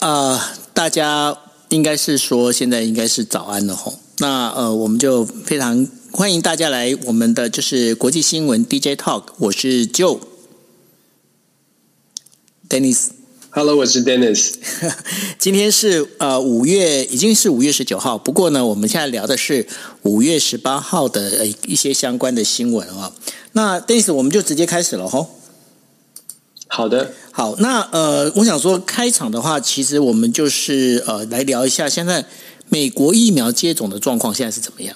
呃，大家应该是说现在应该是早安了吼。那呃，我们就非常欢迎大家来我们的就是国际新闻 DJ Talk，我是 Joe，Dennis，Hello，我是 Dennis。今天是呃五月，已经是五月十九号。不过呢，我们现在聊的是五月十八号的一些相关的新闻啊。那 Dennis，我们就直接开始了吼。好的，好，那呃，我想说开场的话，其实我们就是呃来聊一下现在。美国疫苗接种的状况现在是怎么样？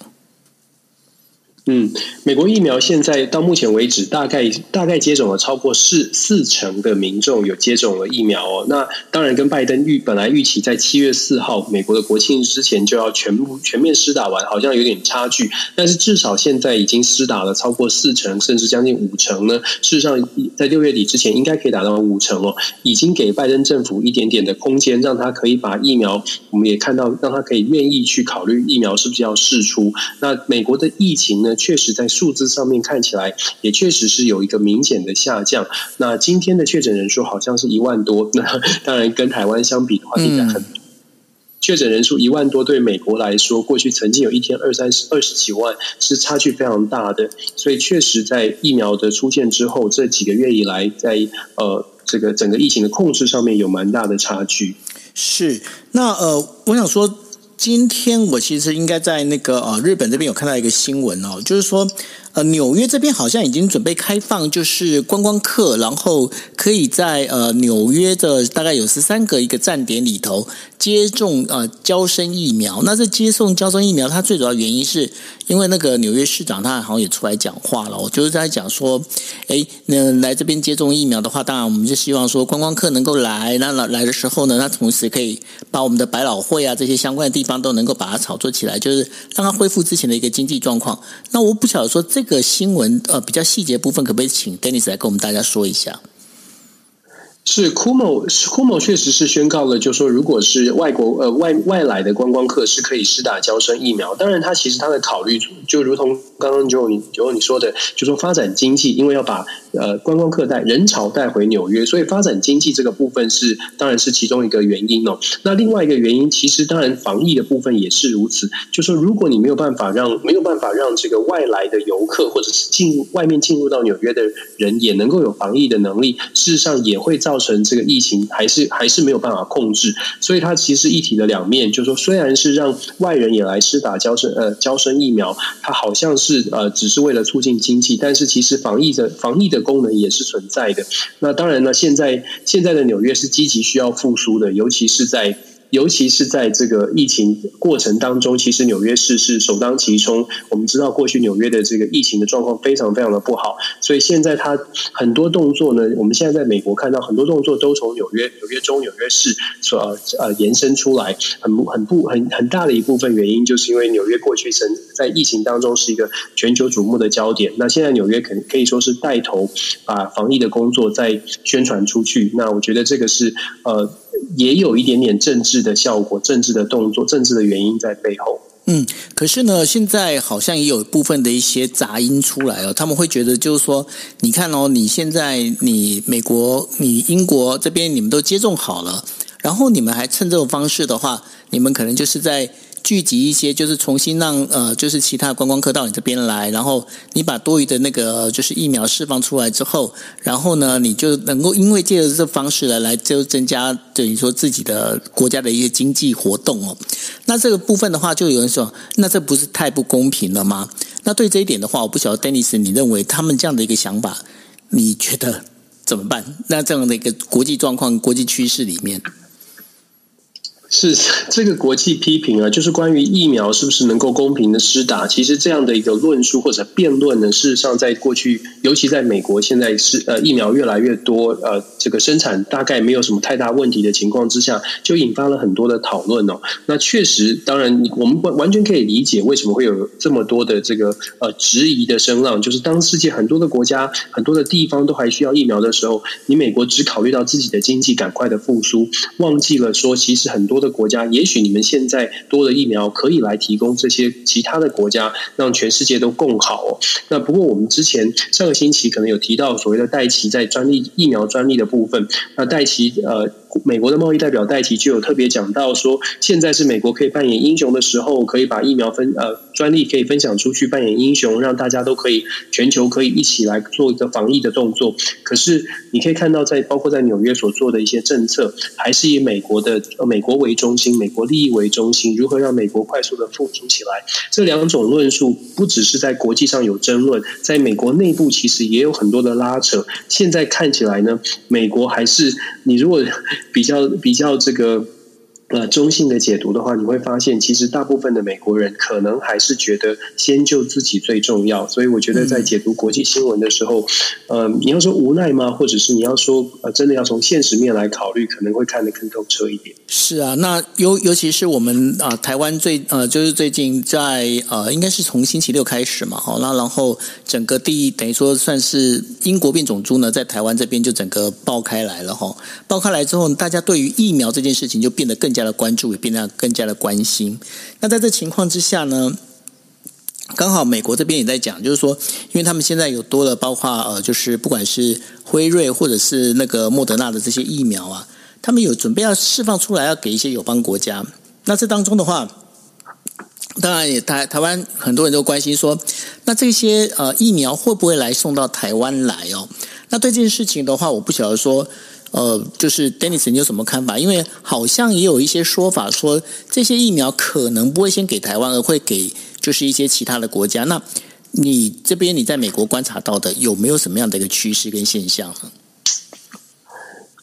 嗯，美国疫苗现在到目前为止，大概大概接种了超过四四成的民众有接种了疫苗哦。那当然跟拜登预本来预期在七月四号美国的国庆之前就要全部全面施打完，好像有点差距。但是至少现在已经施打了超过四成，甚至将近五成呢。事实上，在六月底之前应该可以达到五成哦，已经给拜登政府一点点的空间，让他可以把疫苗，我们也看到，让他可以愿意去考虑疫苗是不是要试出。那美国的疫情呢？确实在数字上面看起来，也确实是有一个明显的下降。那今天的确诊人数好像是一万多，那当然跟台湾相比的话，应该很确诊人数一万多，对美国来说，过去曾经有一天二三十、二十几万，是差距非常大的。所以确实在疫苗的出现之后，这几个月以来，在呃这个整个疫情的控制上面有蛮大的差距。是，那呃，我想说。今天我其实应该在那个呃日本这边有看到一个新闻哦，就是说呃纽约这边好像已经准备开放，就是观光客，然后可以在呃纽约的大概有十三个一个站点里头接种呃交生疫苗。那这接种娇生疫苗，它最主要原因是因为那个纽约市长他好像也出来讲话了，就是在讲说，诶，那来这边接种疫苗的话，当然我们就希望说观光客能够来，那来来的时候呢，那同时可以把我们的百老汇啊这些相关的地方。都能够把它炒作起来，就是让它恢复之前的一个经济状况。那我不晓得说这个新闻呃比较细节部分，可不可以请 Dennis 来跟我们大家说一下？是 Cuomo，Cuomo 确实是宣告了，就说如果是外国呃外外来的观光客是可以施打交生疫苗。当然，他其实他的考虑就如同刚刚就你就你说的，就说发展经济，因为要把呃观光客带人潮带回纽约，所以发展经济这个部分是当然是其中一个原因哦。那另外一个原因，其实当然防疫的部分也是如此。就说如果你没有办法让没有办法让这个外来的游客或者是进外面进入到纽约的人也能够有防疫的能力，事实上也会造。造成这个疫情还是还是没有办法控制，所以它其实一体的两面，就说，虽然是让外人也来施打交生呃交生疫苗，它好像是呃只是为了促进经济，但是其实防疫的防疫的功能也是存在的。那当然呢，现在现在的纽约是积极需要复苏的，尤其是在。尤其是在这个疫情过程当中，其实纽约市是首当其冲。我们知道过去纽约的这个疫情的状况非常非常的不好，所以现在它很多动作呢，我们现在在美国看到很多动作都从纽约、纽约州、纽约市所呃延伸出来，很很不很很大的一部分原因，就是因为纽约过去曾在疫情当中是一个全球瞩目的焦点。那现在纽约可可以说是带头把防疫的工作再宣传出去。那我觉得这个是呃。也有一点点政治的效果，政治的动作，政治的原因在背后。嗯，可是呢，现在好像也有部分的一些杂音出来了，他们会觉得就是说，你看哦，你现在你美国、你英国这边你们都接种好了，然后你们还趁这种方式的话，你们可能就是在。聚集一些，就是重新让呃，就是其他观光客到你这边来，然后你把多余的那个就是疫苗释放出来之后，然后呢，你就能够因为借着这方式来来就增加等于说自己的国家的一些经济活动哦。那这个部分的话，就有人说，那这不是太不公平了吗？那对这一点的话，我不晓得 Dennis，你认为他们这样的一个想法，你觉得怎么办？那这样的一个国际状况、国际趋势里面。是 这个国际批评啊，就是关于疫苗是不是能够公平的施打。其实这样的一个论述或者辩论呢，事实上在过去，尤其在美国，现在是呃疫苗越来越多，呃这个生产大概没有什么太大问题的情况之下，就引发了很多的讨论哦。那确实，当然我们完完全可以理解为什么会有这么多的这个呃质疑的声浪，就是当世界很多的国家、很多的地方都还需要疫苗的时候，你美国只考虑到自己的经济赶快的复苏，忘记了说其实很多国家，也许你们现在多了疫苗可以来提供这些其他的国家，让全世界都更好哦。那不过我们之前上个星期可能有提到所谓的戴琪在专利疫苗专利的部分，那戴琪呃。美国的贸易代表戴琪就有特别讲到说，现在是美国可以扮演英雄的时候，可以把疫苗分呃专利可以分享出去，扮演英雄，让大家都可以全球可以一起来做一个防疫的动作。可是你可以看到，在包括在纽约所做的一些政策，还是以美国的美国为中心，美国利益为中心，如何让美国快速的复苏起来？这两种论述不只是在国际上有争论，在美国内部其实也有很多的拉扯。现在看起来呢，美国还是你如果。比较比较这个。呃，中性的解读的话，你会发现，其实大部分的美国人可能还是觉得先救自己最重要。所以，我觉得在解读国际新闻的时候，嗯、呃，你要说无奈吗？或者是你要说呃，真的要从现实面来考虑，可能会看得更透彻一点。是啊，那尤尤其是我们啊、呃，台湾最呃，就是最近在呃，应该是从星期六开始嘛，好，那然后整个第一等于说算是英国变种猪呢，在台湾这边就整个爆开来了哈，爆开来之后，大家对于疫苗这件事情就变得更加。的关注也变得更加的关心。那在这情况之下呢，刚好美国这边也在讲，就是说，因为他们现在有多了，包括呃，就是不管是辉瑞或者是那个莫德纳的这些疫苗啊，他们有准备要释放出来，要给一些友邦国家。那这当中的话，当然也台台湾很多人都关心说，那这些呃疫苗会不会来送到台湾来哦？那对这件事情的话，我不晓得说。呃，就是 Dennis，你有什么看法？因为好像也有一些说法说，这些疫苗可能不会先给台湾，而会给就是一些其他的国家。那你这边你在美国观察到的有没有什么样的一个趋势跟现象呢？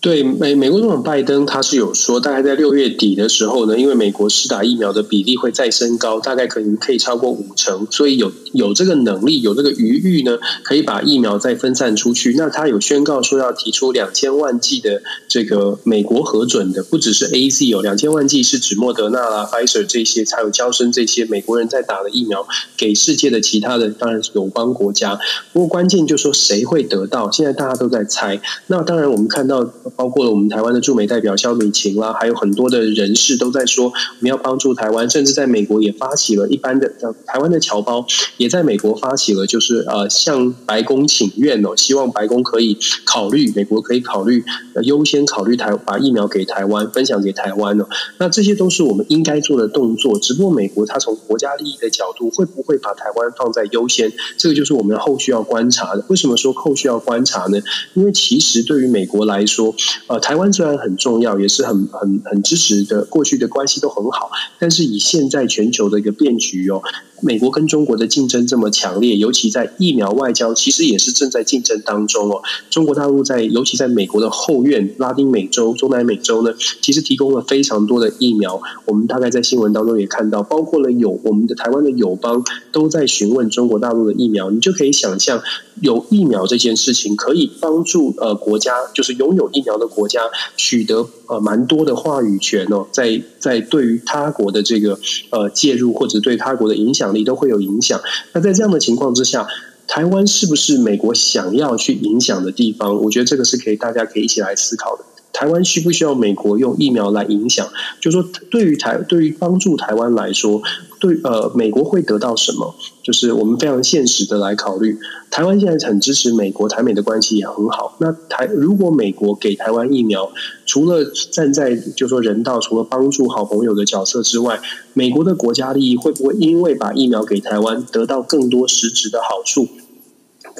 对美美国总统拜登，他是有说，大概在六月底的时候呢，因为美国施打疫苗的比例会再升高，大概可能可以超过五成，所以有有这个能力，有这个余裕呢，可以把疫苗再分散出去。那他有宣告说要提出两千万剂的这个美国核准的，不只是 AZ 有两千万剂是指莫德纳啦、Pfizer 这些，才有交生这些美国人在打的疫苗，给世界的其他的当然是有邦国家。不过关键就是说谁会得到，现在大家都在猜。那当然我们看到。包括了我们台湾的驻美代表萧美琴啦，还有很多的人士都在说，我们要帮助台湾，甚至在美国也发起了一般的，台湾的侨胞也在美国发起了，就是呃向白宫请愿哦，希望白宫可以考虑，美国可以考虑优先考虑台把疫苗给台湾，分享给台湾哦。那这些都是我们应该做的动作，只不过美国它从国家利益的角度，会不会把台湾放在优先？这个就是我们后续要观察的。为什么说后续要观察呢？因为其实对于美国来说，呃，台湾虽然很重要，也是很很很支持的，过去的关系都很好，但是以现在全球的一个变局哦，美国跟中国的竞争这么强烈，尤其在疫苗外交，其实也是正在竞争当中哦。中国大陆在，尤其在美国的后院，拉丁美洲、中南美洲呢，其实提供了非常多的疫苗。我们大概在新闻当中也看到，包括了有我们的台湾的友邦都在询问中国大陆的疫苗，你就可以想象，有疫苗这件事情可以帮助呃国家，就是拥有疫苗。的国家取得呃蛮多的话语权哦，在在对于他国的这个呃介入或者对他国的影响力都会有影响。那在这样的情况之下，台湾是不是美国想要去影响的地方？我觉得这个是可以大家可以一起来思考的。台湾需不需要美国用疫苗来影响？就是说，对于台对于帮助台湾来说，对呃美国会得到什么？就是我们非常现实的来考虑。台湾现在很支持美国，台美的关系也很好。那台如果美国给台湾疫苗，除了站在就说人道，除了帮助好朋友的角色之外，美国的国家利益会不会因为把疫苗给台湾，得到更多实质的好处？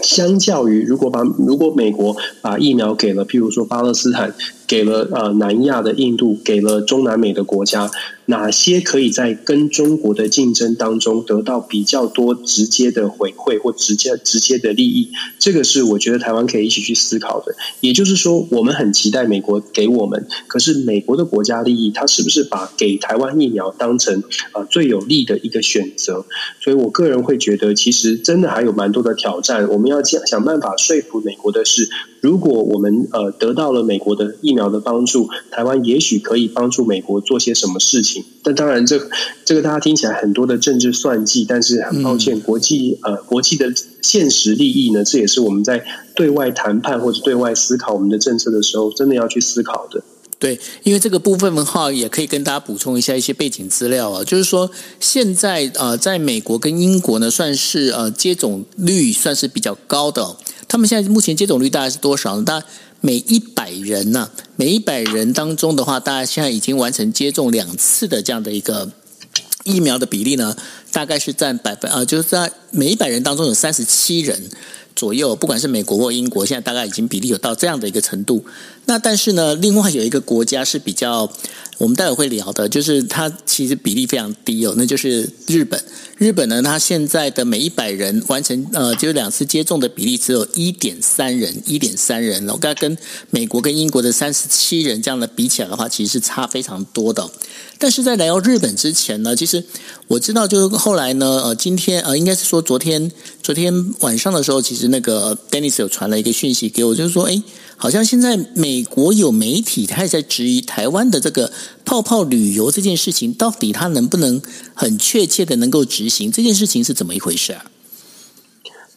相较于如果把如果美国把疫苗给了，譬如说巴勒斯坦。给了呃南亚的印度，给了中南美的国家。哪些可以在跟中国的竞争当中得到比较多直接的回馈或直接直接的利益？这个是我觉得台湾可以一起去思考的。也就是说，我们很期待美国给我们，可是美国的国家利益，它是不是把给台湾疫苗当成呃最有利的一个选择？所以我个人会觉得，其实真的还有蛮多的挑战。我们要想想办法说服美国的是，如果我们呃得到了美国的疫苗的帮助，台湾也许可以帮助美国做些什么事情。但当然这，这这个大家听起来很多的政治算计，但是很抱歉，国际呃国际的现实利益呢，这也是我们在对外谈判或者对外思考我们的政策的时候，真的要去思考的。对，因为这个部分的话，也可以跟大家补充一下一些背景资料啊，就是说现在呃，在美国跟英国呢，算是呃接种率算是比较高的，他们现在目前接种率大概是多少呢？大概每一百人呢，每一百人当中的话，大家现在已经完成接种两次的这样的一个疫苗的比例呢，大概是占百分啊，就是在每一百人当中有三十七人左右，不管是美国或英国，现在大概已经比例有到这样的一个程度。那但是呢，另外有一个国家是比较。我们待会会聊的，就是它其实比例非常低哦，那就是日本。日本呢，它现在的每一百人完成呃，就两次接种的比例只有一点三人，一点三人。我刚跟美国跟英国的三十七人这样的比起来的话，其实是差非常多的。但是在来到日本之前呢，其实我知道，就是后来呢，呃，今天呃，应该是说昨天，昨天晚上的时候，其实那个 Dennis 有传了一个讯息给我，就是说，哎。好像现在美国有媒体，他也在质疑台湾的这个泡泡旅游这件事情，到底它能不能很确切的能够执行？这件事情是怎么一回事啊？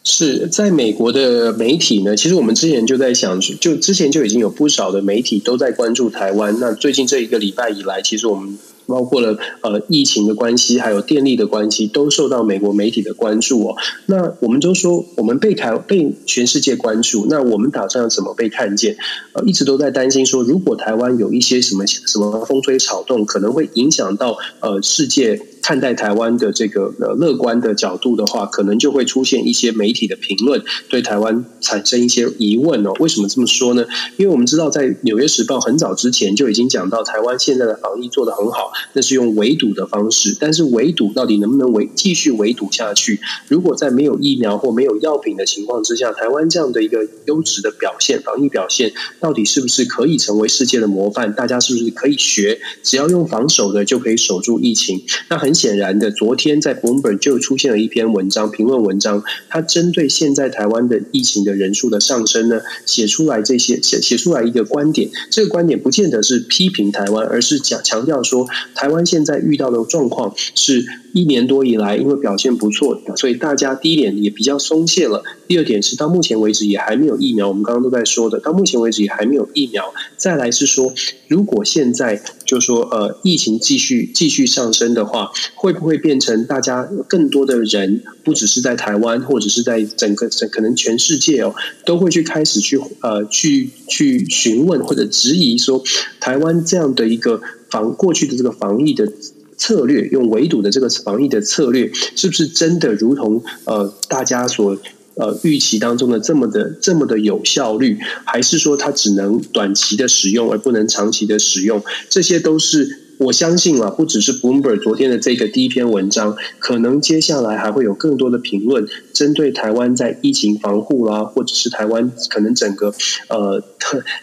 是在美国的媒体呢？其实我们之前就在想，就之前就已经有不少的媒体都在关注台湾。那最近这一个礼拜以来，其实我们。包括了呃疫情的关系，还有电力的关系，都受到美国媒体的关注哦。那我们都说，我们被台被全世界关注，那我们打算要怎么被看见？呃，一直都在担心说，如果台湾有一些什么什么风吹草动，可能会影响到呃世界。看待台湾的这个呃乐观的角度的话，可能就会出现一些媒体的评论，对台湾产生一些疑问哦。为什么这么说呢？因为我们知道，在《纽约时报》很早之前就已经讲到，台湾现在的防疫做得很好，那是用围堵的方式。但是围堵到底能不能围继续围堵下去？如果在没有疫苗或没有药品的情况之下，台湾这样的一个优质的表现，防疫表现到底是不是可以成为世界的模范？大家是不是可以学？只要用防守的就可以守住疫情？那很。显然的，昨天在 Bloomberg 就出现了一篇文章，评论文章，它针对现在台湾的疫情的人数的上升呢，写出来这些写写出来一个观点。这个观点不见得是批评台湾，而是讲强调说，台湾现在遇到的状况是。一年多以来，因为表现不错，所以大家第一点也比较松懈了。第二点是到目前为止也还没有疫苗，我们刚刚都在说的，到目前为止也还没有疫苗。再来是说，如果现在就说呃疫情继续继续上升的话，会不会变成大家更多的人，不只是在台湾，或者是在整个可能全世界哦，都会去开始去呃去去询问或者质疑说，台湾这样的一个防过去的这个防疫的。策略用围堵的这个防疫的策略，是不是真的如同呃大家所呃预期当中的这么的这么的有效率？还是说它只能短期的使用而不能长期的使用？这些都是。我相信啊，不只是 Bloomberg 昨天的这个第一篇文章，可能接下来还会有更多的评论，针对台湾在疫情防护啦，或者是台湾可能整个呃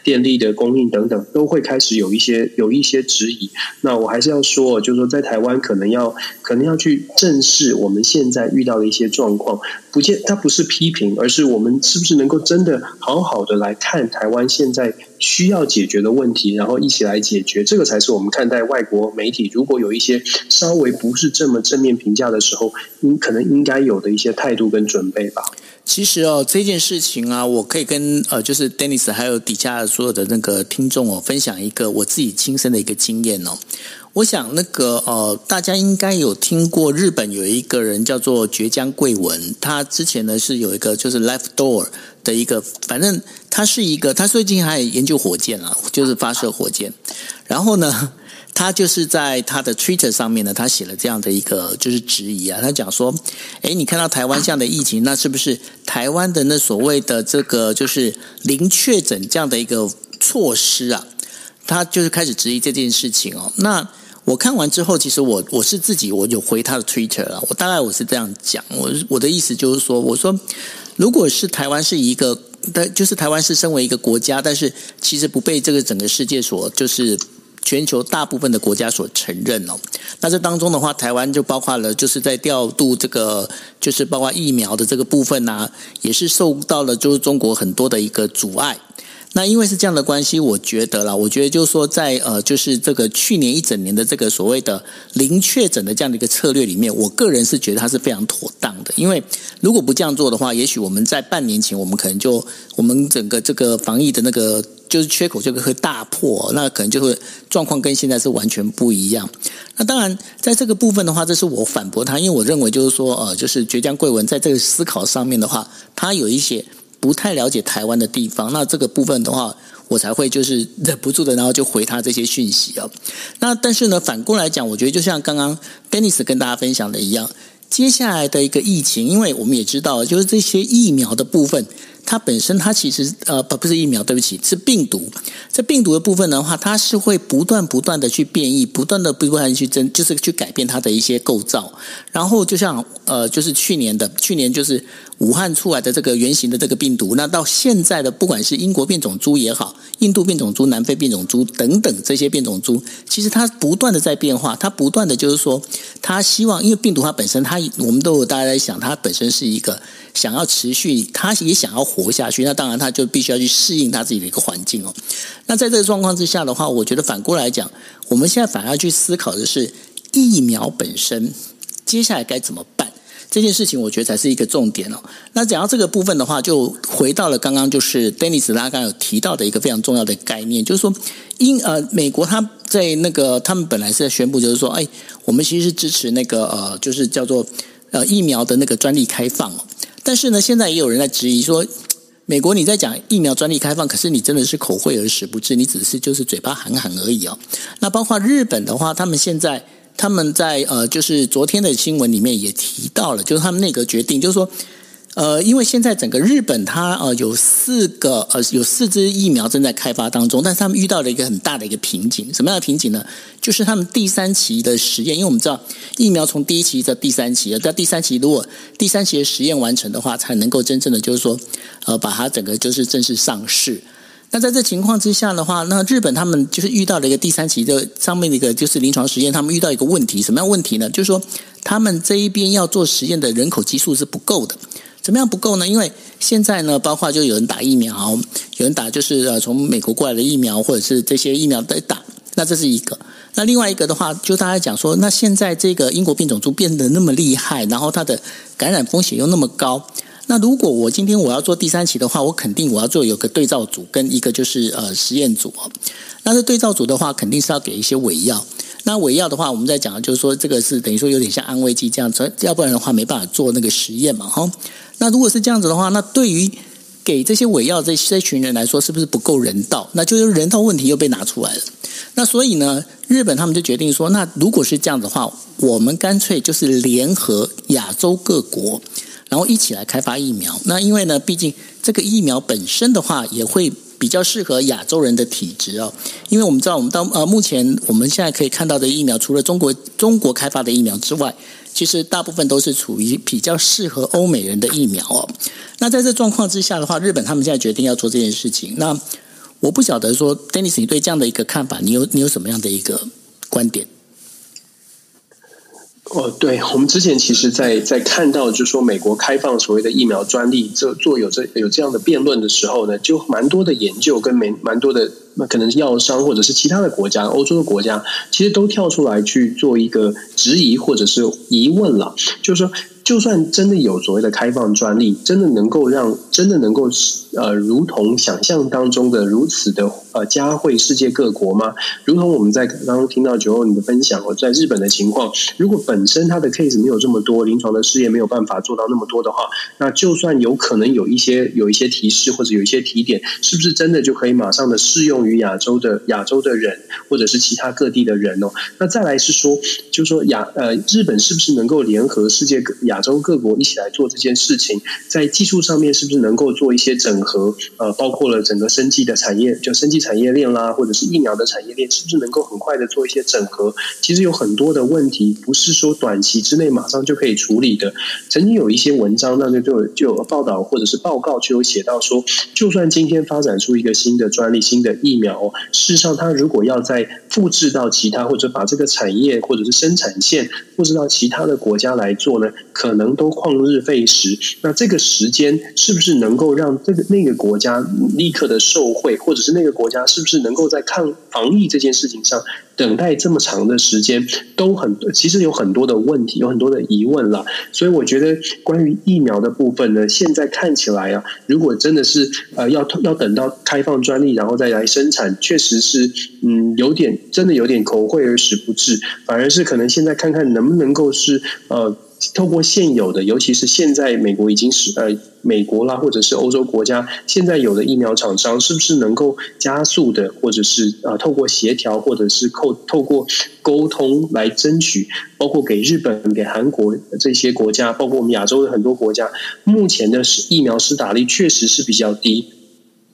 电力的供应等等，都会开始有一些有一些质疑。那我还是要说，就是说在台湾可能要可能要去正视我们现在遇到的一些状况，不见它不是批评，而是我们是不是能够真的好好的来看台湾现在。需要解决的问题，然后一起来解决，这个才是我们看待外国媒体如果有一些稍微不是这么正面评价的时候，应可能应该有的一些态度跟准备吧。其实哦，这件事情啊，我可以跟呃，就是 Dennis 还有底下所有的那个听众哦，分享一个我自己亲身的一个经验哦。我想那个呃，大家应该有听过日本有一个人叫做堀江贵文，他之前呢是有一个就是 Life Door 的一个，反正他是一个，他最近还研究火箭啊，就是发射火箭。然后呢，他就是在他的 Twitter 上面呢，他写了这样的一个就是质疑啊，他讲说，诶，你看到台湾这样的疫情，那是不是台湾的那所谓的这个就是零确诊这样的一个措施啊？他就是开始质疑这件事情哦。那我看完之后，其实我我是自己我有回他的 Twitter 了。我大概我是这样讲，我我的意思就是说，我说如果是台湾是一个，但就是台湾是身为一个国家，但是其实不被这个整个世界所就是。全球大部分的国家所承认哦，那这当中的话，台湾就包括了，就是在调度这个，就是包括疫苗的这个部分呐，也是受到了就是中国很多的一个阻碍。那因为是这样的关系，我觉得啦，我觉得就是说，在呃，就是这个去年一整年的这个所谓的零确诊的这样的一个策略里面，我个人是觉得它是非常妥当的。因为如果不这样做的话，也许我们在半年前，我们可能就我们整个这个防疫的那个就是缺口就会大破，那可能就会状况跟现在是完全不一样。那当然，在这个部分的话，这是我反驳他，因为我认为就是说，呃，就是堀江贵文在这个思考上面的话，他有一些。不太了解台湾的地方，那这个部分的话，我才会就是 忍不住的，然后就回他这些讯息啊。那但是呢，反过来讲，我觉得就像刚刚 Dennis 跟大家分享的一样，接下来的一个疫情，因为我们也知道，就是这些疫苗的部分。它本身，它其实呃不不是疫苗，对不起，是病毒。这病毒的部分的话，它是会不断不断的去变异，不断的不断去增，就是去改变它的一些构造。然后就像呃，就是去年的去年就是武汉出来的这个原型的这个病毒，那到现在的不管是英国变种株也好，印度变种株、南非变种株等等这些变种株，其实它不断的在变化，它不断的就是说，它希望因为病毒它本身，它我们都有大家在想，它本身是一个。想要持续，他也想要活下去，那当然他就必须要去适应他自己的一个环境哦。那在这个状况之下的话，我觉得反过来讲，我们现在反而要去思考的是疫苗本身接下来该怎么办这件事情，我觉得才是一个重点哦。那讲到这个部分的话，就回到了刚刚就是 Dennis 他刚有提到的一个非常重要的概念，就是说，因呃美国他在那个他们本来是在宣布，就是说，哎，我们其实是支持那个呃，就是叫做呃疫苗的那个专利开放。但是呢，现在也有人在质疑说，美国你在讲疫苗专利开放，可是你真的是口惠而实不至，你只是就是嘴巴喊喊而已哦。那包括日本的话，他们现在他们在呃，就是昨天的新闻里面也提到了，就是他们内阁决定，就是说。呃，因为现在整个日本它呃有四个呃有四支疫苗正在开发当中，但是他们遇到了一个很大的一个瓶颈，什么样的瓶颈呢？就是他们第三期的实验，因为我们知道疫苗从第一期到第三期，在第三期如果第三期的实验完成的话，才能够真正的就是说呃把它整个就是正式上市。那在这情况之下的话，那日本他们就是遇到了一个第三期的上面的一个就是临床实验，他们遇到一个问题，什么样问题呢？就是说他们这一边要做实验的人口基数是不够的。怎么样不够呢？因为现在呢，包括就有人打疫苗，有人打就是呃从美国过来的疫苗，或者是这些疫苗在打。那这是一个。那另外一个的话，就大家讲说，那现在这个英国变种株变得那么厉害，然后它的感染风险又那么高。那如果我今天我要做第三期的话，我肯定我要做有个对照组跟一个就是呃实验组。那这对照组的话，肯定是要给一些伪药。那伪药的话，我们在讲就是说，这个是等于说有点像安慰剂这样子，要不然的话没办法做那个实验嘛，哈。那如果是这样子的话，那对于给这些伪药这这群人来说，是不是不够人道？那就是人道问题又被拿出来了。那所以呢，日本他们就决定说，那如果是这样子的话，我们干脆就是联合亚洲各国，然后一起来开发疫苗。那因为呢，毕竟这个疫苗本身的话，也会比较适合亚洲人的体质哦。因为我们知道，我们到呃目前我们现在可以看到的疫苗，除了中国中国开发的疫苗之外。其实大部分都是处于比较适合欧美人的疫苗哦。那在这状况之下的话，日本他们现在决定要做这件事情。那我不晓得说，Dennis，你对这样的一个看法，你有你有什么样的一个观点？哦，对，我们之前其实在，在看到就是说美国开放所谓的疫苗专利，这做有这有这样的辩论的时候呢，就蛮多的研究跟蛮蛮多的，那可能是药商或者是其他的国家，欧洲的国家，其实都跳出来去做一个质疑或者是疑问了，就是说。就算真的有所谓的开放专利，真的能够让真的能够呃，如同想象当中的如此的呃，嘉惠世界各国吗？如同我们在刚刚听到九欧你的分享，我在日本的情况，如果本身它的 case 没有这么多，临床的试验没有办法做到那么多的话，那就算有可能有一些有一些提示或者有一些提点，是不是真的就可以马上的适用于亚洲的亚洲的人，或者是其他各地的人哦？那再来是说，就是说亚呃日本是不是能够联合世界各亚洲各国一起来做这件事情，在技术上面是不是能够做一些整合？呃，包括了整个生技的产业，就生技产业链啦，或者是疫苗的产业链，是不是能够很快的做一些整合？其实有很多的问题，不是说短期之内马上就可以处理的。曾经有一些文章，那就就就有报道或者是报告，就有写到说，就算今天发展出一个新的专利、新的疫疫苗，事实上，它如果要再复制到其他，或者把这个产业或者是生产线复制到其他的国家来做呢，可能都旷日费时。那这个时间是不是能够让这个那个国家立刻的受惠，或者是那个国家是不是能够在抗防疫这件事情上？等待这么长的时间，都很其实有很多的问题，有很多的疑问了。所以我觉得，关于疫苗的部分呢，现在看起来啊，如果真的是呃要要等到开放专利，然后再来生产，确实是嗯有点真的有点口惠而实不至，反而是可能现在看看能不能够是呃。透过现有的，尤其是现在美国已经是呃美国啦，或者是欧洲国家现在有的疫苗厂商，是不是能够加速的，或者是呃透过协调，或者是透透过沟通来争取，包括给日本、给韩国这些国家，包括我们亚洲的很多国家，目前的疫苗施打率确实是比较低。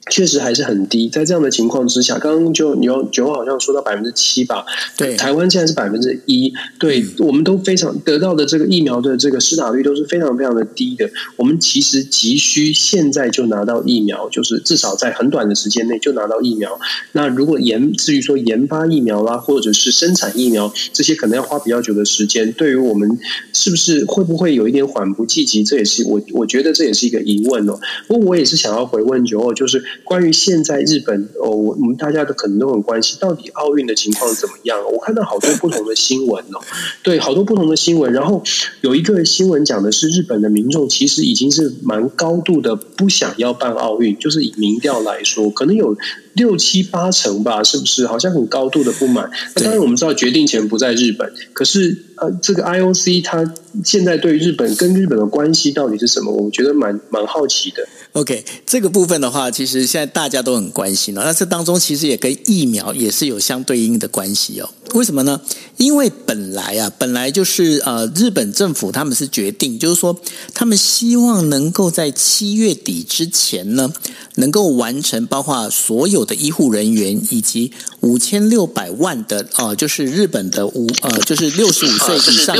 确实还是很低，在这样的情况之下，刚刚就你有九好像说到百分之七吧，对，台湾现在是百分之一，对，我们都非常得到的这个疫苗的这个施打率都是非常非常的低的。我们其实急需现在就拿到疫苗，就是至少在很短的时间内就拿到疫苗。那如果研至于说研发疫苗啦，或者是生产疫苗，这些可能要花比较久的时间。对于我们是不是会不会有一点缓不济急？这也是我我觉得这也是一个疑问哦。不过我也是想要回问九号，就是。关于现在日本哦，我们大家都可能都很关心，到底奥运的情况怎么样？我看到好多不同的新闻哦，对，好多不同的新闻。然后有一个新闻讲的是，日本的民众其实已经是蛮高度的不想要办奥运，就是以民调来说，可能有六七八成吧，是不是？好像很高度的不满。那当然我们知道决定权不在日本，可是呃，这个 IOC 它现在对日本跟日本的关系到底是什么？我觉得蛮蛮好奇的。OK，这个部分的话，其实现在大家都很关心了。那这当中其实也跟疫苗也是有相对应的关系哦。为什么呢？因为本来啊，本来就是呃，日本政府他们是决定，就是说他们希望能够在七月底之前呢，能够完成包括所有的医护人员以及五千六百万的呃，就是日本的五呃，就是六十五岁以上。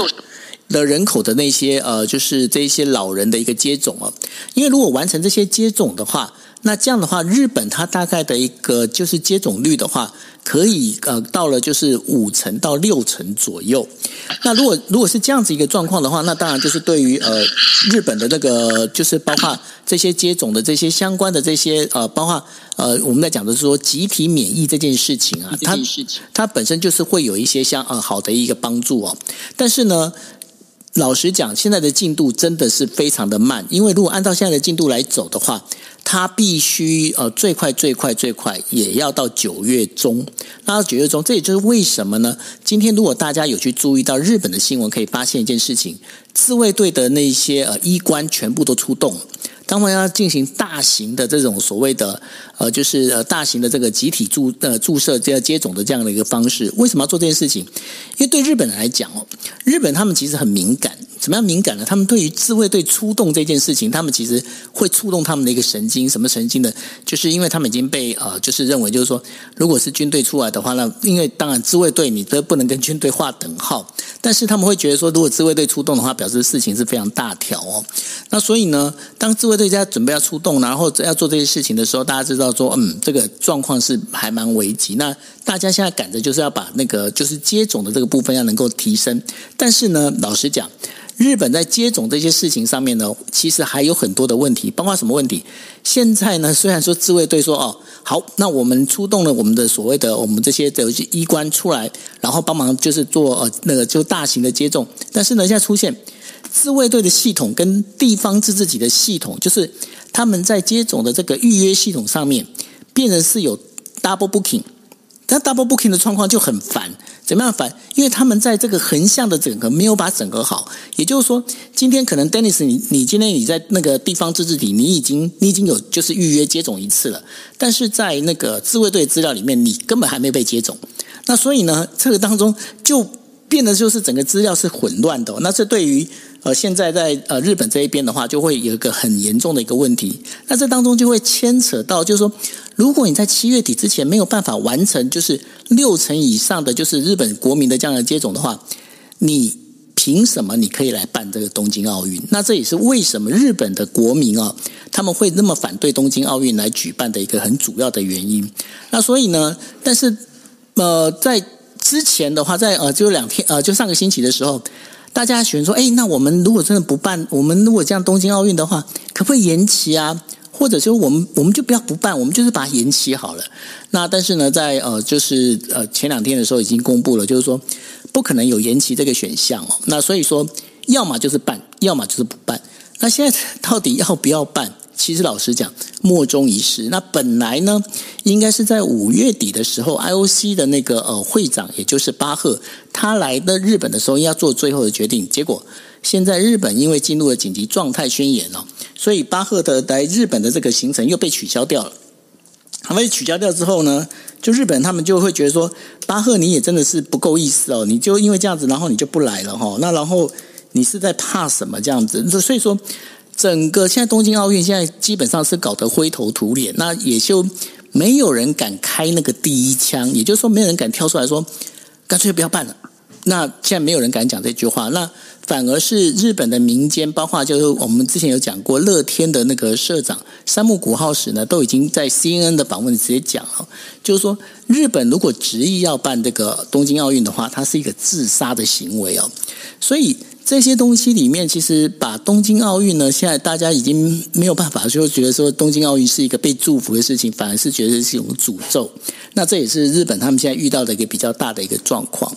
的人口的那些呃，就是这些老人的一个接种啊，因为如果完成这些接种的话，那这样的话，日本它大概的一个就是接种率的话，可以呃到了就是五成到六成左右。那如果如果是这样子一个状况的话，那当然就是对于呃日本的那个就是包括这些接种的这些相关的这些呃，包括呃我们在讲的是说集体免疫这件事情啊，它它本身就是会有一些相呃好的一个帮助哦，但是呢。老实讲，现在的进度真的是非常的慢，因为如果按照现在的进度来走的话，它必须呃最快最快最快也要到九月中。那到九月中，这也就是为什么呢？今天如果大家有去注意到日本的新闻，可以发现一件事情：自卫队的那些呃医官全部都出动。他们要进行大型的这种所谓的呃，就是呃大型的这个集体注呃注射这样接种的这样的一个方式，为什么要做这件事情？因为对日本人来讲哦，日本他们其实很敏感。怎么样敏感呢？他们对于自卫队出动这件事情，他们其实会触动他们的一个神经，什么神经呢？就是因为他们已经被呃，就是认为就是说，如果是军队出来的话，那因为当然自卫队你都不能跟军队划等号，但是他们会觉得说，如果自卫队出动的话，表示事情是非常大条哦。那所以呢，当自卫队在准备要出动，然后要做这些事情的时候，大家知道说，嗯，这个状况是还蛮危急。那大家现在赶着就是要把那个就是接种的这个部分要能够提升，但是呢，老实讲。日本在接种这些事情上面呢，其实还有很多的问题，包括什么问题？现在呢，虽然说自卫队说哦好，那我们出动了我们的所谓的我们这些的医官出来，然后帮忙就是做呃那个就大型的接种，但是呢，现在出现自卫队的系统跟地方自治体的系统，就是他们在接种的这个预约系统上面，变成是有 double booking，但 double booking 的状况就很烦。怎么样烦？因为他们在这个横向的整合没有把整合好，也就是说，今天可能 Dennis，你你今天你在那个地方自治体，你已经你已经有就是预约接种一次了，但是在那个自卫队资料里面，你根本还没被接种。那所以呢，这个当中就变得就是整个资料是混乱的。那这对于呃，现在在呃日本这一边的话，就会有一个很严重的一个问题。那这当中就会牵扯到，就是说，如果你在七月底之前没有办法完成，就是六成以上的就是日本国民的这样的接种的话，你凭什么你可以来办这个东京奥运？那这也是为什么日本的国民啊，他们会那么反对东京奥运来举办的一个很主要的原因。那所以呢，但是呃，在之前的话，在呃就两天呃就上个星期的时候。大家选说，哎，那我们如果真的不办，我们如果这样东京奥运的话，可不可以延期啊？或者说，我们我们就不要不办，我们就是把它延期好了。那但是呢，在呃，就是呃前两天的时候已经公布了，就是说不可能有延期这个选项哦。那所以说，要么就是办，要么就是不办。那现在到底要不要办？其实老实讲，莫衷一是。那本来呢，应该是在五月底的时候，IOC 的那个呃会长，也就是巴赫，他来的日本的时候要做最后的决定。结果现在日本因为进入了紧急状态宣言哦，所以巴赫的来日本的这个行程又被取消掉了。他被取消掉之后呢，就日本他们就会觉得说，巴赫你也真的是不够意思哦，你就因为这样子，然后你就不来了哈。那然后你是在怕什么这样子？所以说。整个现在东京奥运现在基本上是搞得灰头土脸，那也就没有人敢开那个第一枪，也就是说没有人敢跳出来说干脆不要办了。那现在没有人敢讲这句话，那反而是日本的民间，包括就是我们之前有讲过乐天的那个社长山木古浩史呢，都已经在 CNN 的访问直接讲了，就是说日本如果执意要办这个东京奥运的话，它是一个自杀的行为哦，所以。这些东西里面，其实把东京奥运呢，现在大家已经没有办法，就觉得说东京奥运是一个被祝福的事情，反而是觉得是一种诅咒。那这也是日本他们现在遇到的一个比较大的一个状况。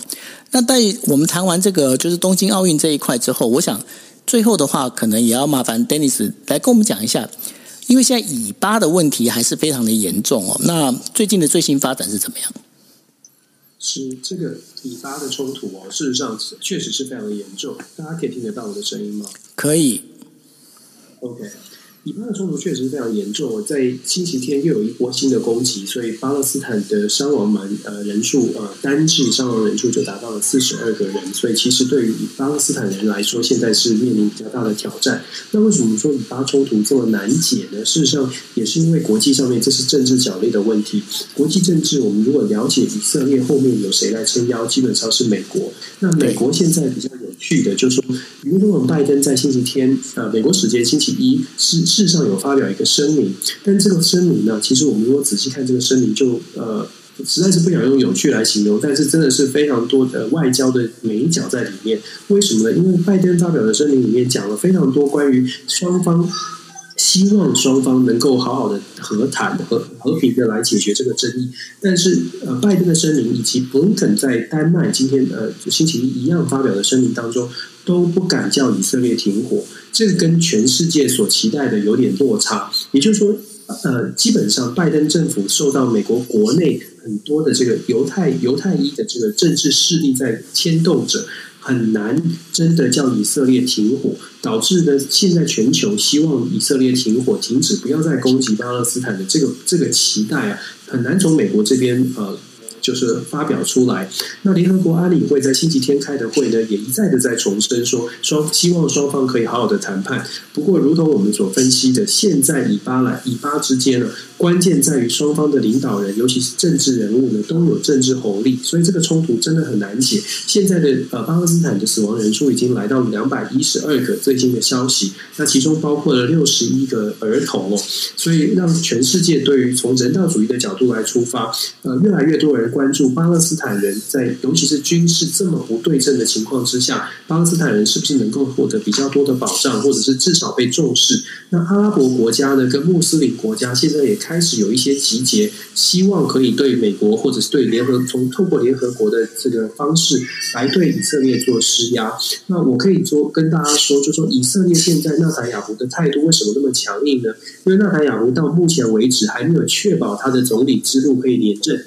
那在我们谈完这个就是东京奥运这一块之后，我想最后的话，可能也要麻烦 Dennis 来跟我们讲一下，因为现在以巴的问题还是非常的严重哦。那最近的最新发展是怎么样？是这个以巴的冲突哦，事实上确实是非常的严重。大家可以听得到我的声音吗？可以。OK。以巴的冲突确实非常严重，在星期天又有一波新的攻击，所以巴勒斯坦的伤亡蛮呃人数呃单日伤亡人数就达到了四十二个人，所以其实对于巴勒斯坦人来说，现在是面临比较大的挑战。那为什么说以巴冲突这么难解呢？事实上也是因为国际上面这是政治角力的问题。国际政治，我们如果了解以色列后面有谁来撑腰，基本上是美国。那美国现在比较去的，就是说，如果拜登在星期天呃美国时间星期一事。事上有发表一个声明，但这个声明呢，其实我们如果仔细看这个声明就，呃实在是不想用有趣来形容，但是真的是非常多的外交的美角在里面。为什么呢？因为拜登发表的声明里面讲了非常多关于双方希望双方能够好好的和谈和和平的来解决这个争议，但是呃，拜登的声明以及布林肯在丹麦今天呃星期一一样发表的声明当中，都不敢叫以色列停火。这个跟全世界所期待的有点落差，也就是说，呃，基本上拜登政府受到美国国内很多的这个犹太犹太裔的这个政治势力在牵动着，很难真的叫以色列停火，导致的，现在全球希望以色列停火、停止不要再攻击巴勒斯坦的这个这个期待啊，很难从美国这边呃。就是发表出来，那联合国安理会在星期天开的会呢，也一再的在重申说，双希望双方可以好好的谈判。不过，如同我们所分析的，现在以巴来以巴之间呢，关键在于双方的领导人，尤其是政治人物呢，都有政治红利，所以这个冲突真的很难解。现在的呃，巴勒斯坦的死亡人数已经来到两百一十二个，最新的消息，那其中包括了六十一个儿童哦，所以让全世界对于从人道主义的角度来出发，呃，越来越多人。关注巴勒斯坦人在，尤其是军事这么不对称的情况之下，巴勒斯坦人是不是能够获得比较多的保障，或者是至少被重视？那阿拉伯国家呢，跟穆斯林国家现在也开始有一些集结，希望可以对美国或者是对联合从透过联合国的这个方式来对以色列做施压。那我可以说跟大家说，就说以色列现在纳坦雅胡的态度为什么那么强硬呢？因为纳坦雅胡到目前为止还没有确保他的总理之路可以连任。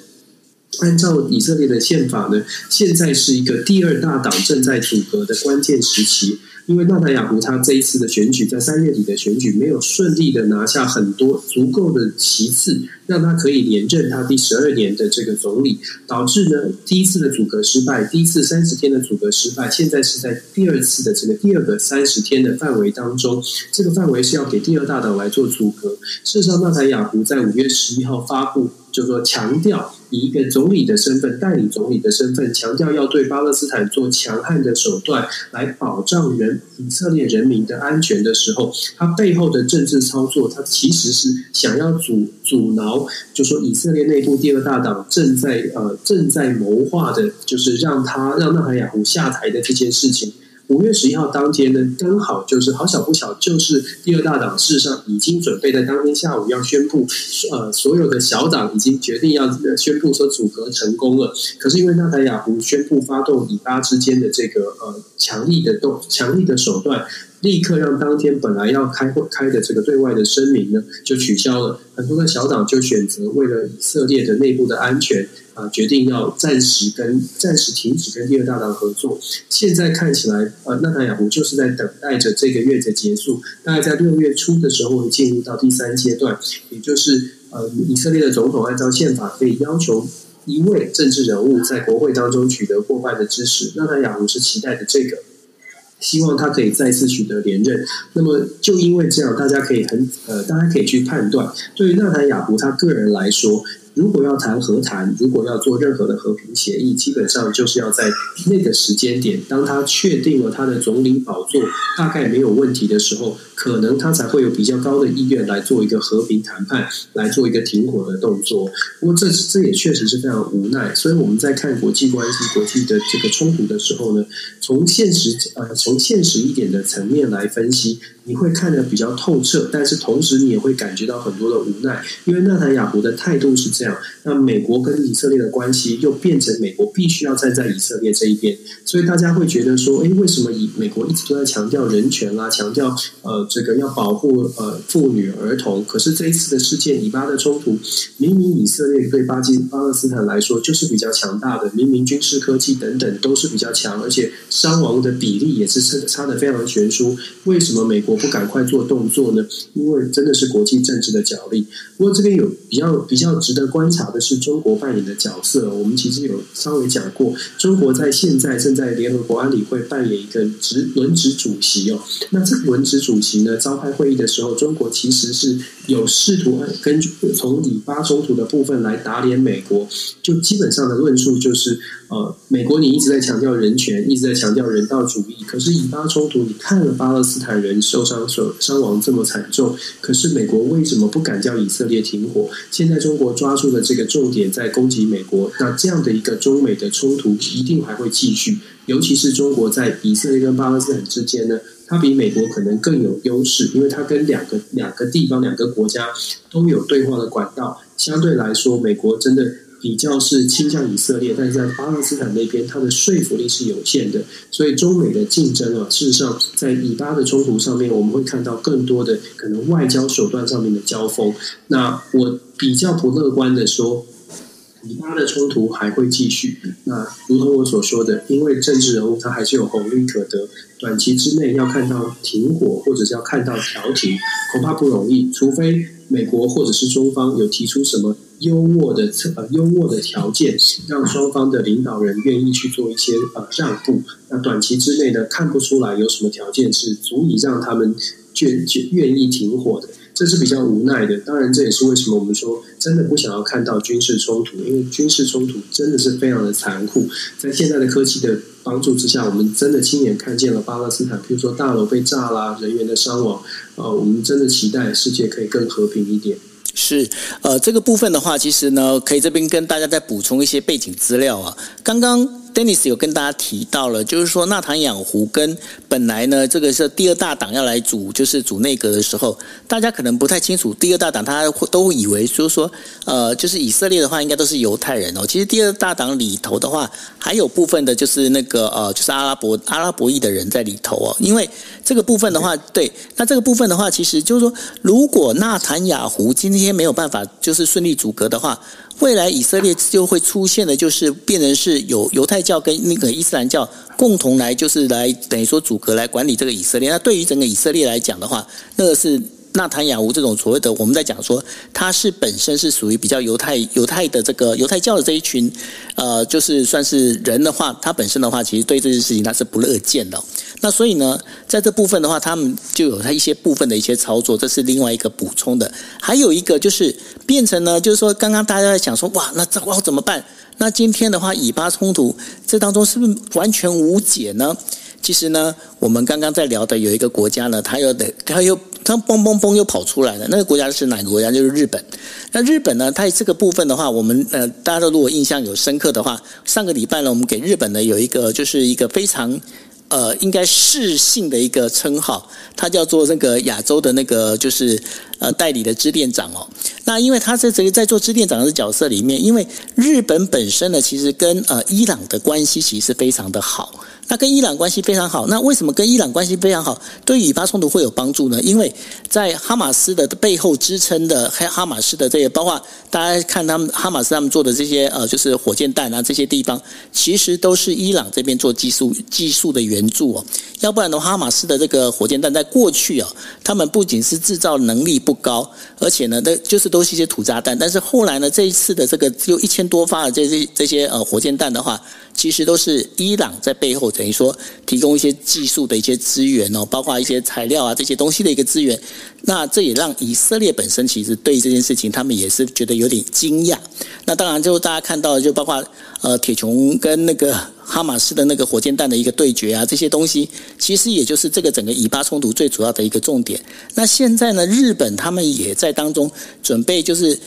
按照以色列的宪法呢，现在是一个第二大党正在组阁的关键时期。因为纳塔雅胡他这一次的选举，在三月底的选举没有顺利的拿下很多足够的席次，让他可以连任他第十二年的这个总理，导致呢第一次的组阁失败，第一次三十天的组阁失败，现在是在第二次的这个第二个三十天的范围当中，这个范围是要给第二大党来做组阁。事实上，纳塔雅胡在五月十一号发布。就说强调以一个总理的身份，代理总理的身份，强调要对巴勒斯坦做强悍的手段来保障人以色列人民的安全的时候，他背后的政治操作，他其实是想要阻阻挠，就说以色列内部第二大党正在呃正在谋划的，就是让他让纳坦雅胡下台的这件事情。五月十一号当天呢，刚好就是好巧不巧，就是第二大党事实上已经准备在当天下午要宣布，呃，所有的小党已经决定要宣布说组阁成功了。可是因为纳塔雅胡宣布发动以巴之间的这个呃强力的动强力的手段，立刻让当天本来要开会开的这个对外的声明呢就取消了。很多的小党就选择为了以色列的内部的安全。啊，决定要暂时跟暂时停止跟第二大党合作。现在看起来，呃，纳塔雅胡就是在等待着这个月的结束，大概在六月初的时候会进入到第三阶段，也就是呃，以色列的总统按照宪法可以要求一位政治人物在国会当中取得过半的支持。纳坦雅胡是期待的这个，希望他可以再次取得连任。那么就因为这样，大家可以很呃，大家可以去判断，对于纳塔雅胡他个人来说。如果要谈和谈，如果要做任何的和平协议，基本上就是要在那个时间点，当他确定了他的总理宝座大概没有问题的时候，可能他才会有比较高的意愿来做一个和平谈判，来做一个停火的动作。不过这这也确实是非常无奈。所以我们在看国际关系、国际的这个冲突的时候呢，从现实呃从现实一点的层面来分析。你会看得比较透彻，但是同时你也会感觉到很多的无奈，因为纳坦雅胡的态度是这样，那美国跟以色列的关系又变成美国必须要站在以色列这一边，所以大家会觉得说，诶，为什么以美国一直都在强调人权啦，强调呃这个要保护呃妇女儿童，可是这一次的事件以巴的冲突，明明以色列对巴基巴勒斯坦来说就是比较强大的，明明军事科技等等都是比较强，而且伤亡的比例也是差差的非常悬殊，为什么美国不赶快做动作呢？因为真的是国际政治的角力。不过这边有比较比较值得观察的是中国扮演的角色。我们其实有稍微讲过，中国在现在正在联合国安理会扮演一个职轮值主席哦。那这个轮值主席呢，召开会议的时候，中国其实是有试图根据从以巴冲突的部分来打脸美国。就基本上的论述就是，呃，美国你一直在强调人权，一直在强调人道主义，可是以巴冲突，你看了巴勒斯坦人受伤受伤亡这么惨重，可是美国为什么不敢叫以色列停火？现在中国抓住了这个重点在攻击美国，那这样的一个中美的冲突一定还会继续。尤其是中国在以色列跟巴勒斯坦之间呢，它比美国可能更有优势，因为它跟两个两个地方两个国家都有对话的管道。相对来说，美国真的。比较是倾向以色列，但是在巴勒斯坦那边，它的说服力是有限的。所以中美的竞争啊，事实上在以巴的冲突上面，我们会看到更多的可能外交手段上面的交锋。那我比较不乐观的说，以巴的冲突还会继续。那如同我所说的，因为政治人物他还是有红利可得，短期之内要看到停火，或者是要看到调停，恐怕不容易。除非美国或者是中方有提出什么。优渥的呃优渥的条件，让双方的领导人愿意去做一些呃让步。那短期之内呢，看不出来有什么条件是足以让他们愿愿意停火的，这是比较无奈的。当然，这也是为什么我们说真的不想要看到军事冲突，因为军事冲突真的是非常的残酷。在现在的科技的帮助之下，我们真的亲眼看见了巴勒斯坦，比如说大楼被炸啦，人员的伤亡。呃，我们真的期待世界可以更和平一点。是，呃，这个部分的话，其实呢，可以这边跟大家再补充一些背景资料啊。刚刚。Dennis 有跟大家提到了，就是说纳坦雅胡跟本来呢，这个是第二大党要来组，就是组内阁的时候，大家可能不太清楚，第二大党他都以为就是说，呃，就是以色列的话应该都是犹太人哦。其实第二大党里头的话，还有部分的就是那个呃，就是阿拉伯阿拉伯裔的人在里头哦。因为这个部分的话，对，那这个部分的话，其实就是说，如果纳坦雅胡今天没有办法就是顺利组阁的话，未来以色列就会出现的就是变成是有犹太。教跟那个伊斯兰教共同来，就是来等于说组合来管理这个以色列。那对于整个以色列来讲的话，那个是。纳坦雅胡这种所谓的，我们在讲说他是本身是属于比较犹太犹太的这个犹太教的这一群，呃，就是算是人的话，他本身的话，其实对这件事情他是不乐见的。那所以呢，在这部分的话，他们就有他一些部分的一些操作，这是另外一个补充的。还有一个就是变成呢，就是说刚刚大家在讲说，哇，那这哇怎么办？那今天的话，以巴冲突这当中是不是完全无解呢？其实呢，我们刚刚在聊的有一个国家呢，他又得他又。他嘣嘣嘣又跑出来了，那个国家是哪个国家？就是日本。那日本呢？它这个部分的话，我们呃，大家都如果印象有深刻的话，上个礼拜呢，我们给日本呢有一个就是一个非常呃，应该世性的一个称号，它叫做那个亚洲的那个就是呃代理的支店长哦。那因为他在这个在做支店长的角色里面，因为日本本身呢，其实跟呃伊朗的关系其实非常的好。那跟伊朗关系非常好，那为什么跟伊朗关系非常好，对以巴冲突会有帮助呢？因为在哈马斯的背后支撑的哈哈马斯的这些，包括大家看他们哈马斯他们做的这些呃，就是火箭弹啊这些地方，其实都是伊朗这边做技术技术的援助哦。要不然的话，哈马斯的这个火箭弹在过去啊，他们不仅是制造能力不高，而且呢，那就是都是一些土炸弹。但是后来呢，这一次的这个有一千多发的这些这些呃火箭弹的话，其实都是伊朗在背后等于说提供一些技术的一些资源哦，包括一些材料啊这些东西的一个资源。那这也让以色列本身其实对这件事情，他们也是觉得有点惊讶。那当然，就大家看到，就包括呃铁穹跟那个。哈马斯的那个火箭弹的一个对决啊，这些东西其实也就是这个整个以巴冲突最主要的一个重点。那现在呢，日本他们也在当中准备，就是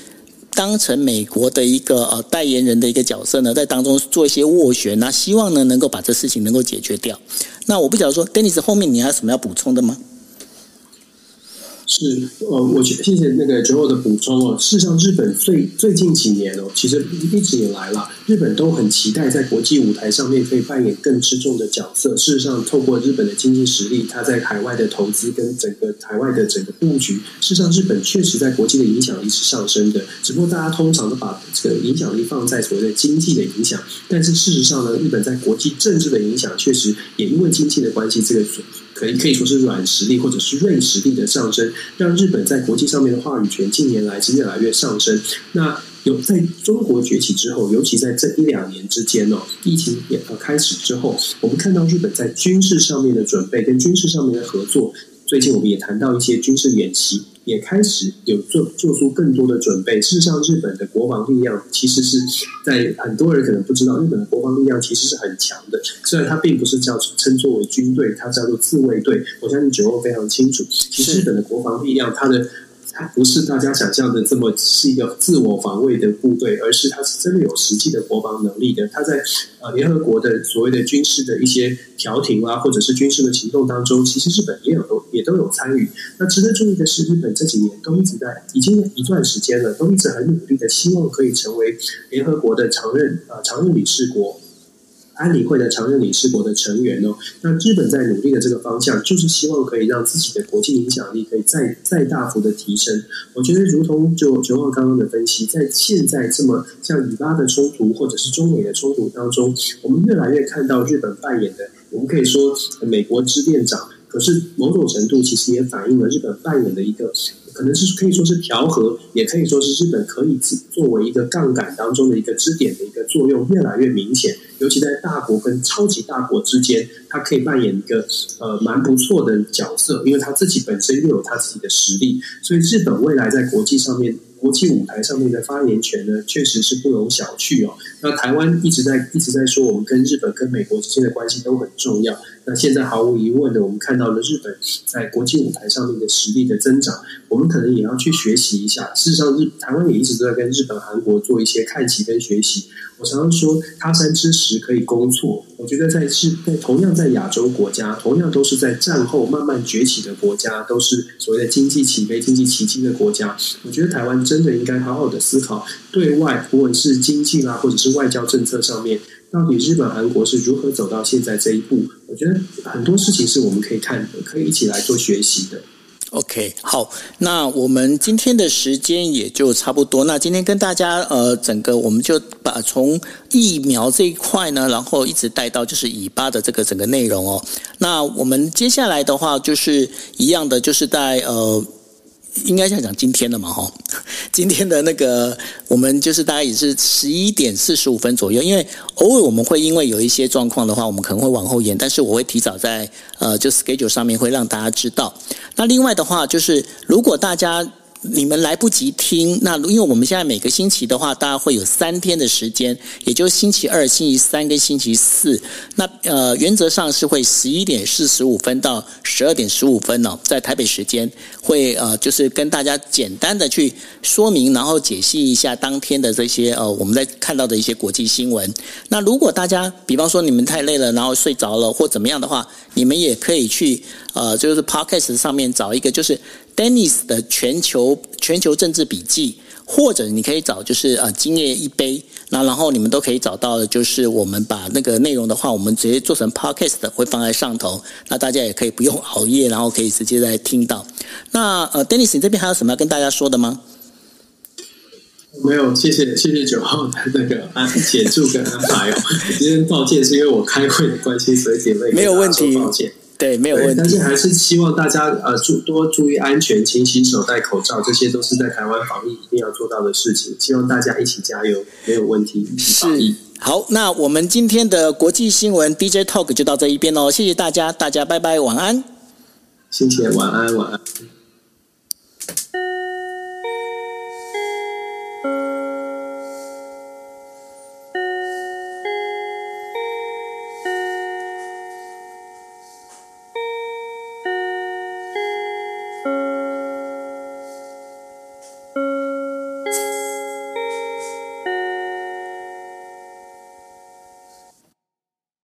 当成美国的一个呃代言人的一个角色呢，在当中做一些斡旋，那希望呢能够把这事情能够解决掉。那我不晓得说，Dennis 后面你还有什么要补充的吗？是，呃，我谢谢那个 Joe 的补充哦。事实上，日本最最近几年哦，其实一直以来了，日本都很期待在国际舞台上面可以扮演更吃重的角色。事实上，透过日本的经济实力，它在海外的投资跟整个海外的整个布局，事实上，日本确实在国际的影响力是上升的。只不过，大家通常都把这个影响力放在所谓的经济的影响，但是事实上呢，日本在国际政治的影响，确实也因为经济的关系，这个。可以可以说是软实力或者是硬实力的上升，让日本在国际上面的话语权近年来是越来越上升。那有在中国崛起之后，尤其在这一两年之间哦，疫情也呃开始之后，我们看到日本在军事上面的准备跟军事上面的合作。最近我们也谈到一些军事演习，也开始有做做出更多的准备。事实上，日本的国防力量其实是在很多人可能不知道，日本的国防力量其实是很强的。虽然它并不是叫称作为军队，它叫做自卫队。我相信九欧非常清楚，其实日本的国防力量它的。它不是大家想象的这么是一个自我防卫的部队，而是它是真的有实际的国防能力的。它在呃联合国的所谓的军事的一些调停啊，或者是军事的行动当中，其实日本也有都也都有参与。那值得注意的是，日本这几年都一直在已经一段时间了，都一直很努力的希望可以成为联合国的常任呃常任理事国。安理会的常任理事国的成员哦，那日本在努力的这个方向，就是希望可以让自己的国际影响力可以再再大幅的提升。我觉得，如同就九号刚刚的分析，在现在这么像以巴的冲突或者是中美的冲突当中，我们越来越看到日本扮演的，我们可以说美国之店长，可是某种程度其实也反映了日本扮演的一个。可能是可以说是调和，也可以说是日本可以作为一个杠杆当中的一个支点的一个作用越来越明显，尤其在大国跟超级大国之间，它可以扮演一个呃蛮不错的角色，因为它自己本身又有它自己的实力，所以日本未来在国际上面。国际舞台上面的发言权呢，确实是不容小觑哦。那台湾一直在一直在说，我们跟日本、跟美国之间的关系都很重要。那现在毫无疑问的，我们看到了日本在国际舞台上面的实力的增长，我们可能也要去学习一下。事实上，日台湾也一直都在跟日本、韩国做一些看齐跟学习。我常常说，他山之石可以攻错。我觉得在是，在同样在亚洲国家，同样都是在战后慢慢崛起的国家，都是所谓的经济起飞、经济奇迹的国家。我觉得台湾真的应该好好的思考，对外不管是经济啦，或者是外交政策上面，到底日本、韩国是如何走到现在这一步？我觉得很多事情是我们可以看的，可以一起来做学习的。OK，好，那我们今天的时间也就差不多。那今天跟大家呃，整个我们就把从疫苗这一块呢，然后一直带到就是以巴的这个整个内容哦。那我们接下来的话就是一样的，就是在呃。应该想讲今天的嘛，哈，今天的那个我们就是大概也是十一点四十五分左右，因为偶尔我们会因为有一些状况的话，我们可能会往后延，但是我会提早在呃就 schedule 上面会让大家知道。那另外的话就是如果大家。你们来不及听，那因为我们现在每个星期的话，大家会有三天的时间，也就是星期二、星期三跟星期四。那呃，原则上是会十一点四十五分到十二点十五分哦，在台北时间会呃，就是跟大家简单的去说明，然后解析一下当天的这些呃，我们在看到的一些国际新闻。那如果大家比方说你们太累了，然后睡着了或怎么样的话，你们也可以去呃，就是 Podcast 上面找一个就是。Dennis 的全球全球政治笔记，或者你可以找就是呃今夜一杯，那然后你们都可以找到的，就是我们把那个内容的话，我们直接做成 Podcast 会放在上头，那大家也可以不用熬夜，然后可以直接来听到。那呃，Dennis 你这边还有什么要跟大家说的吗？没有，谢谢谢谢九号的那个安 协助跟安排哦。今天抱歉是因为我开会的关系，所以姐妹没有问题，抱歉。对，没有问题。但是还是希望大家呃注多注意安全，勤洗手、戴口罩，这些都是在台湾防疫一定要做到的事情。希望大家一起加油，没有问题。是，好，那我们今天的国际新闻 DJ Talk 就到这一边喽，谢谢大家，大家拜拜，晚安。谢谢，晚安，晚安。